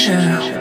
Pleasure.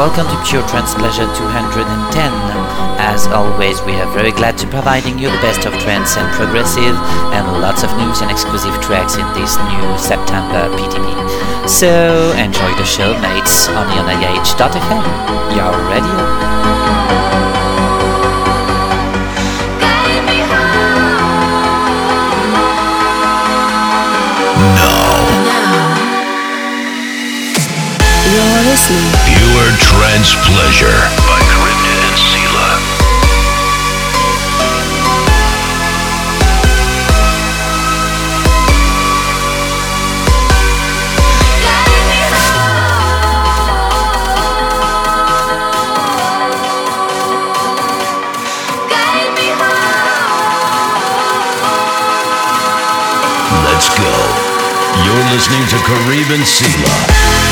Welcome to Pure Trance Pleasure 210. As always we are very glad to providing you the best of trance and progressive and lots of news and exclusive tracks in this new September PTP. So enjoy the show mates on ionaih.fm, your radio. Listening. Pure Trance Pleasure by Karybde and Scylla. Let's go. You're listening to Kareem and Scylla.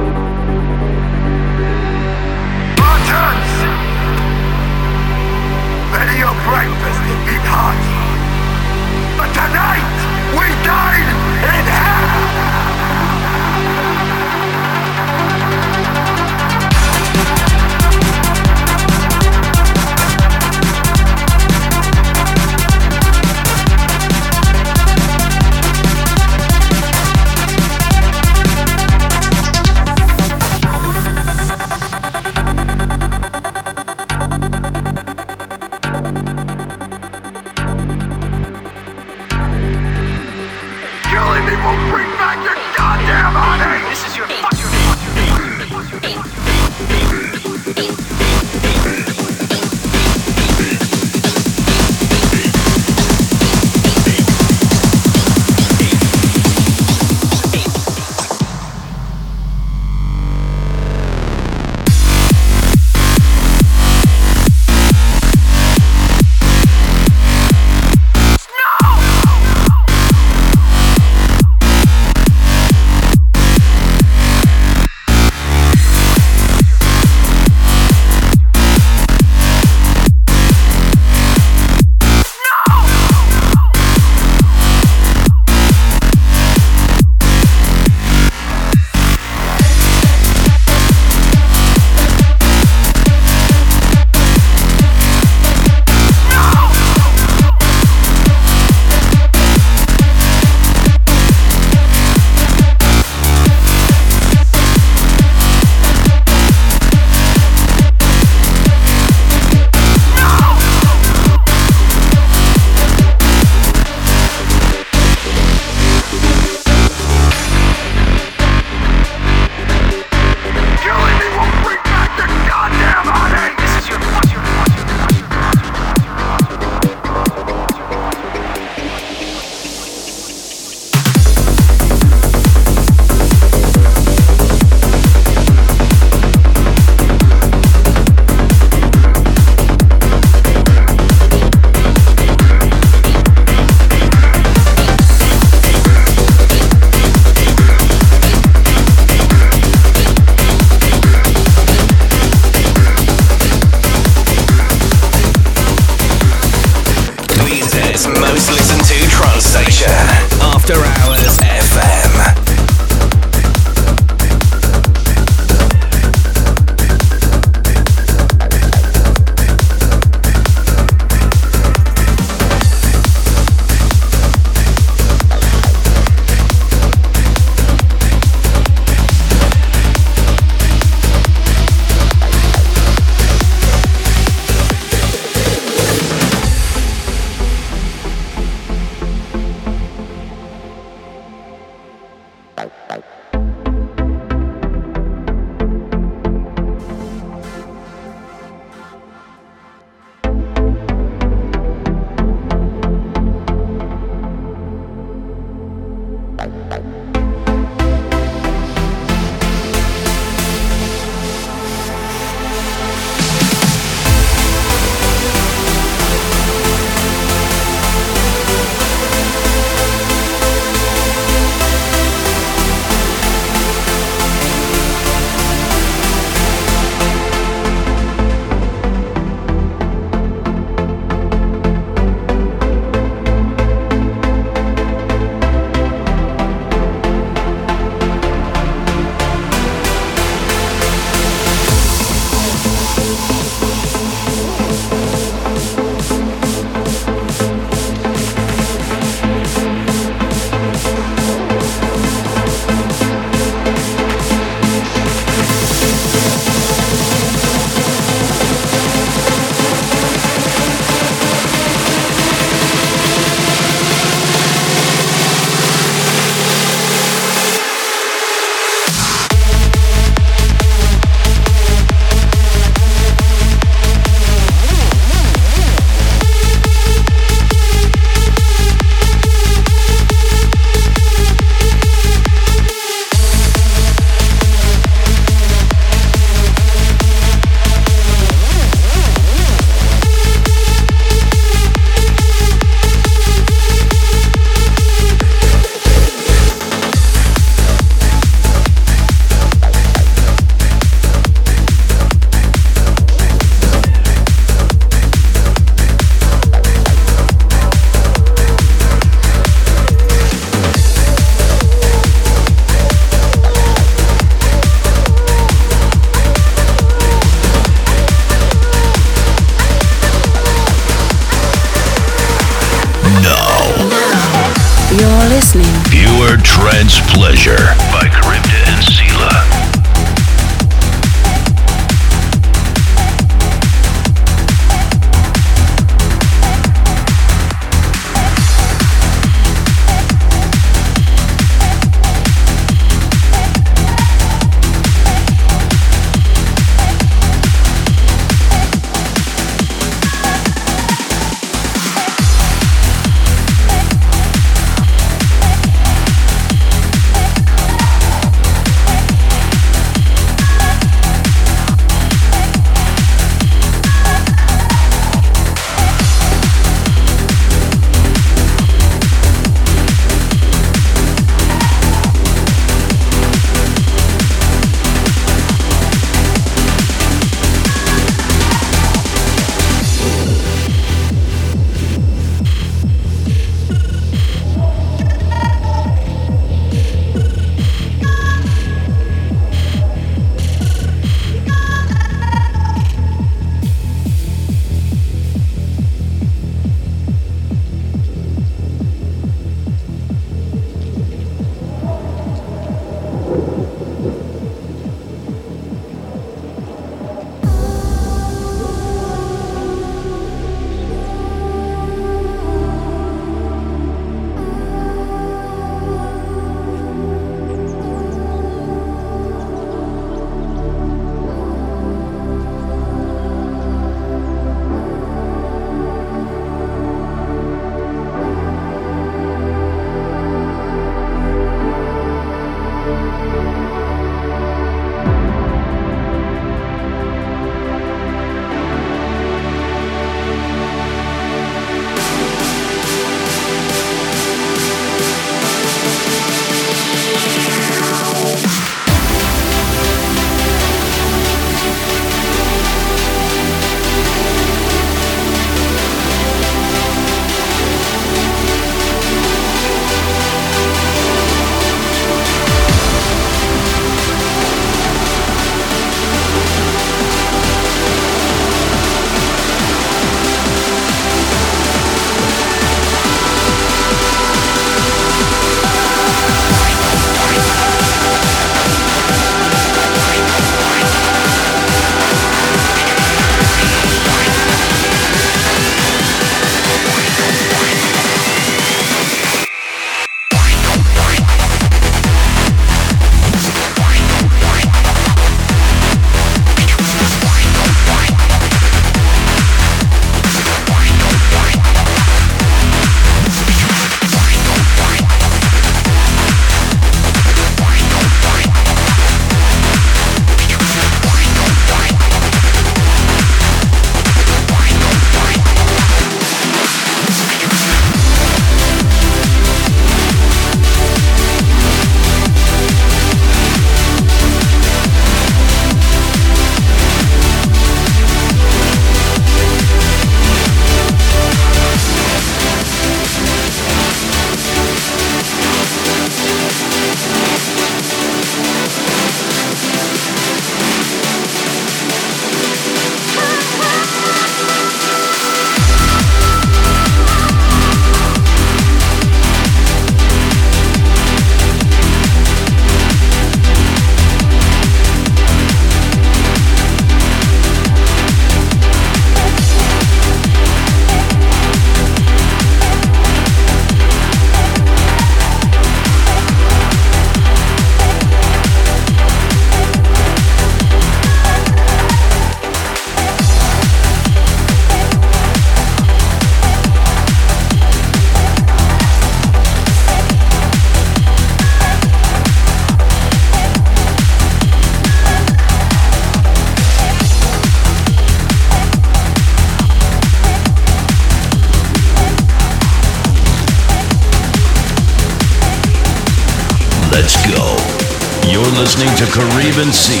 Listening to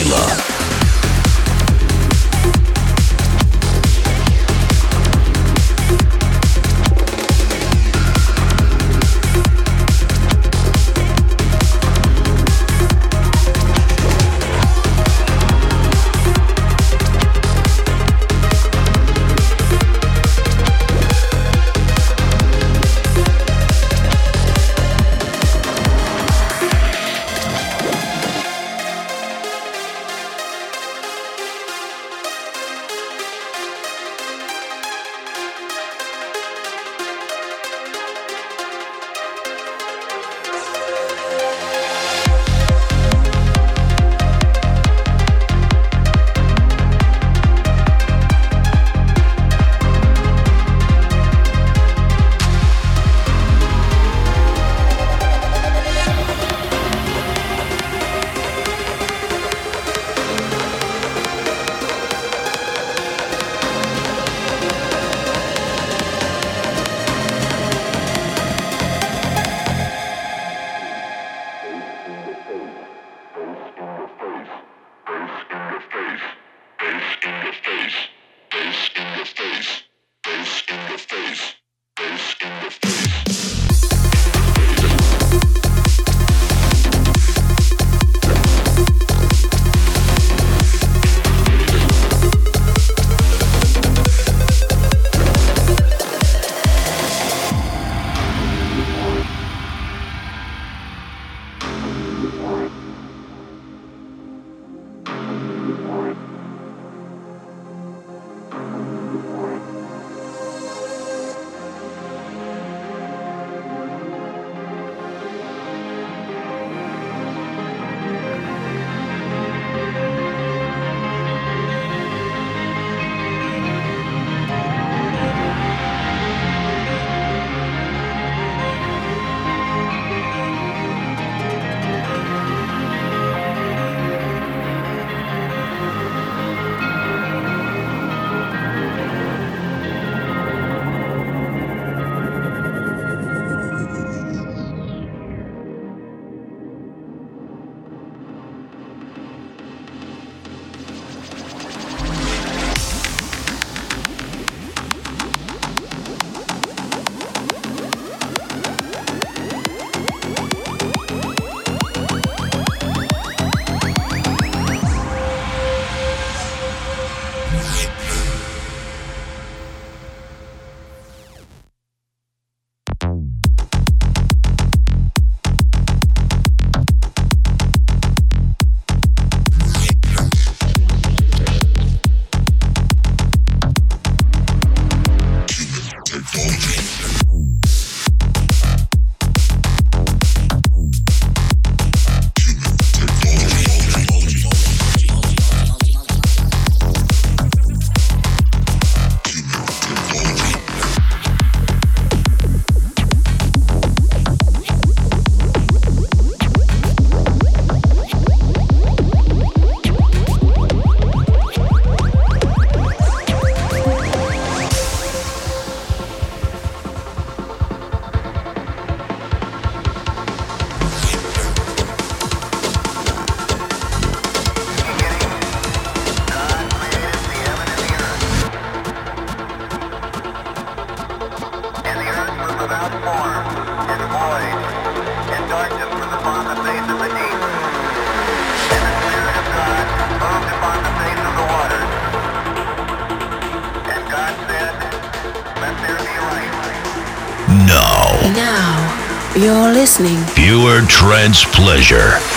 Pleasure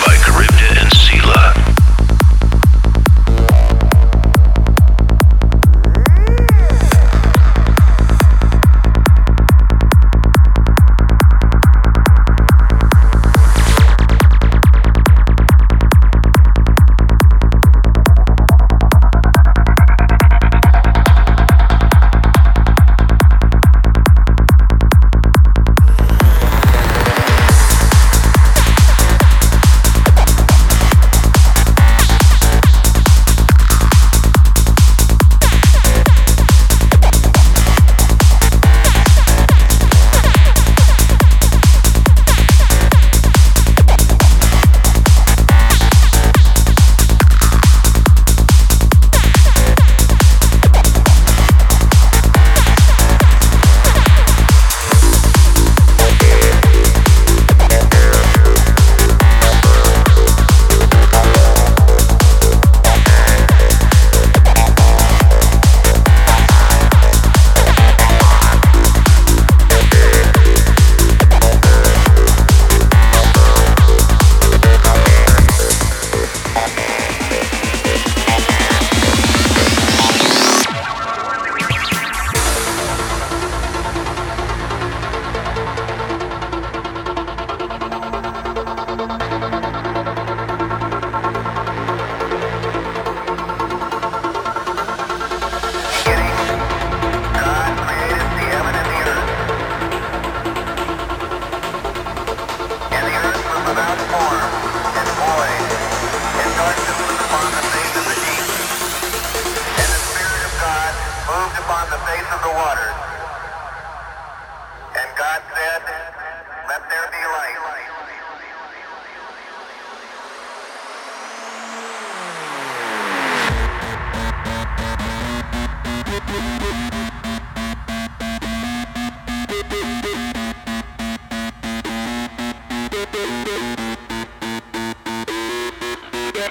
Yeah,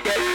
yeah.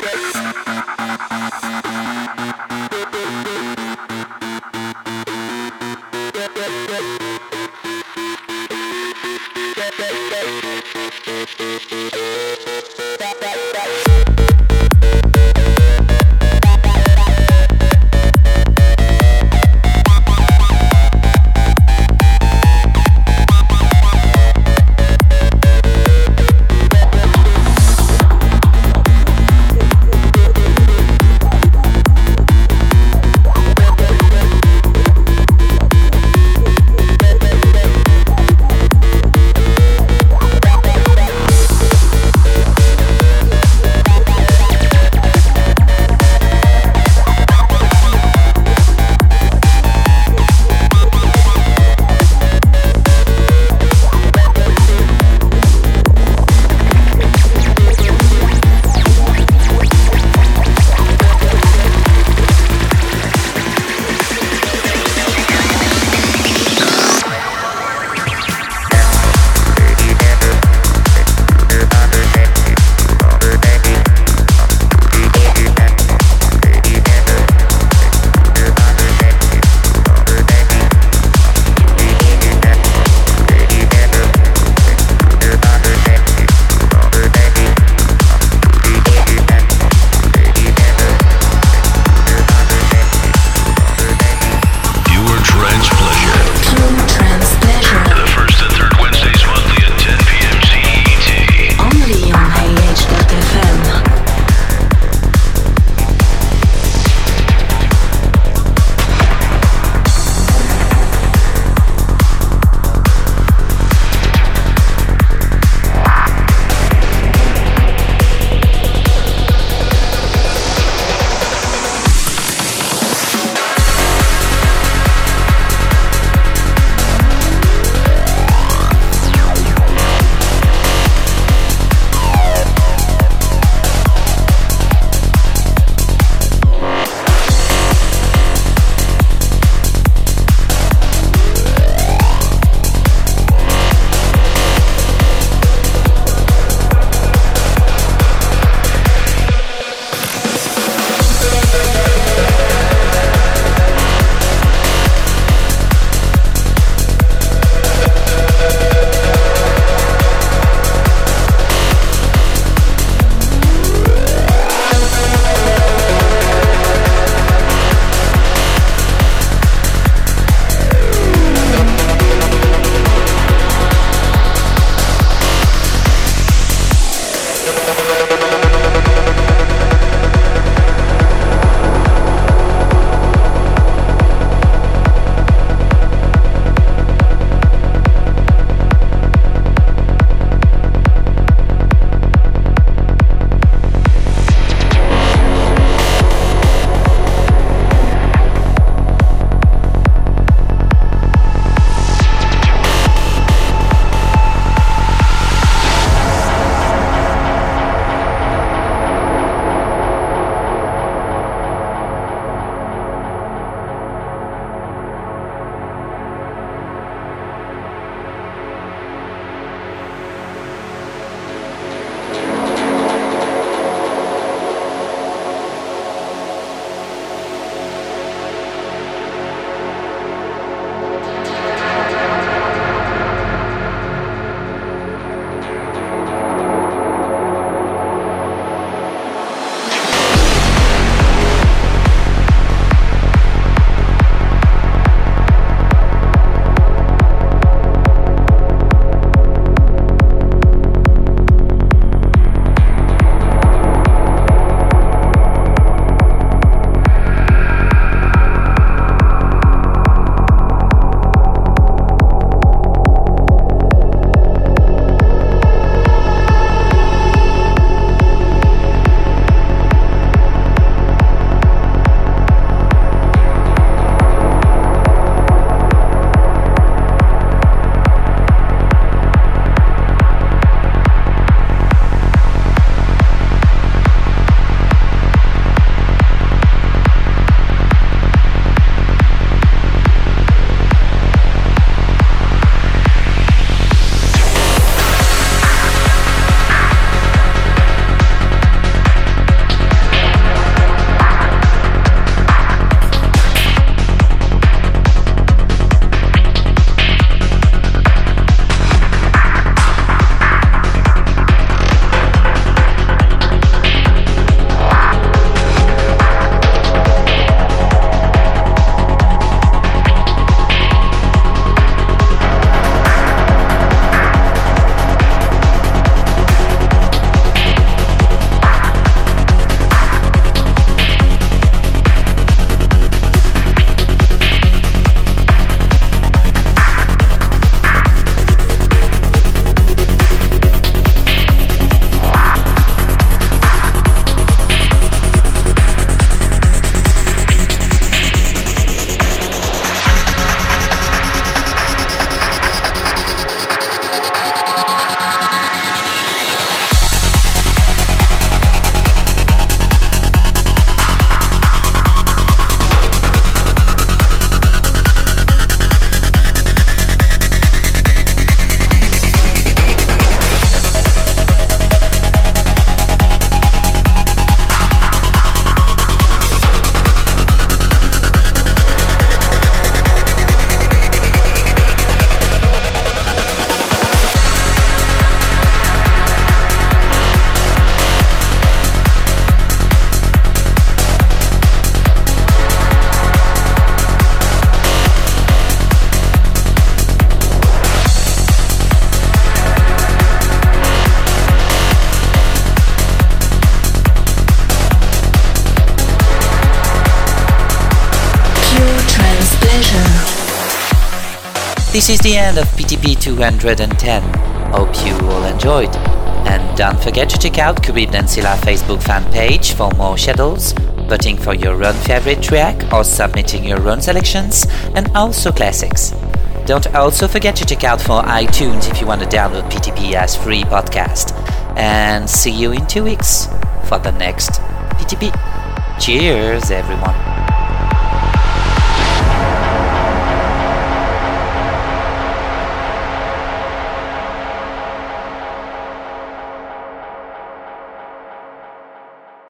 This is the end of PTP 210. Hope you all enjoyed. And don't forget to check out Karybde & Scylla Facebook fan page for more schedules, voting for your own favorite track or submitting your own selections, and also classics. Don't also forget to check out for iTunes if you want to download PTP as free podcast. And see you in two weeks for the next PTP. Cheers, everyone.